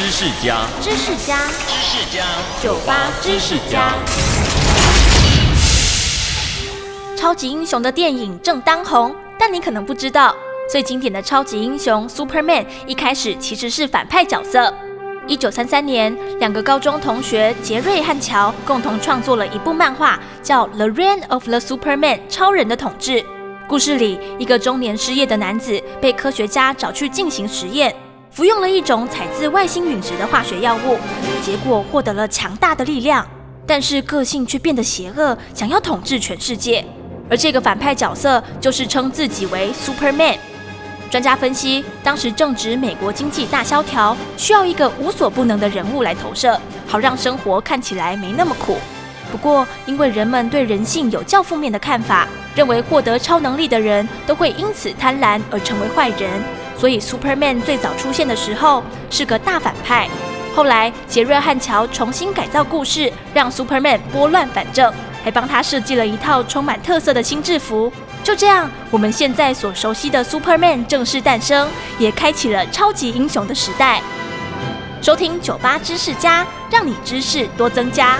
知识家，知识家，知识家，酒吧知识家。超级英雄的电影正当红，但你可能不知道，最经典的超级英雄 Superman 一开始其实是反派角色。一九三三年，两个高中同学杰瑞和乔共同创作了一部漫画，叫《The Reign of the Superman》超人的统治。故事里，一个中年失业的男子被科学家找去进行实验，服用了一种采自外星陨石的化学药物，结果获得了强大的力量，但是个性却变得邪恶，想要统治全世界。而这个反派角色就是称自己为 Superman。专家分析，当时正值美国经济大萧条，需要一个无所不能的人物来投射，好让生活看起来没那么苦。不过，因为人们对人性有较负面的看法，认为获得超能力的人都会因此贪婪而成为坏人，所以 Superman 最早出现的时候是个大反派。后来，杰瑞和乔重新改造故事，让 Superman 拨乱反正，还帮他设计了一套充满特色的新制服。就这样，我们现在所熟悉的 Superman 正式诞生，也开启了超级英雄的时代。收听酒吧知识家，让你知识多增加。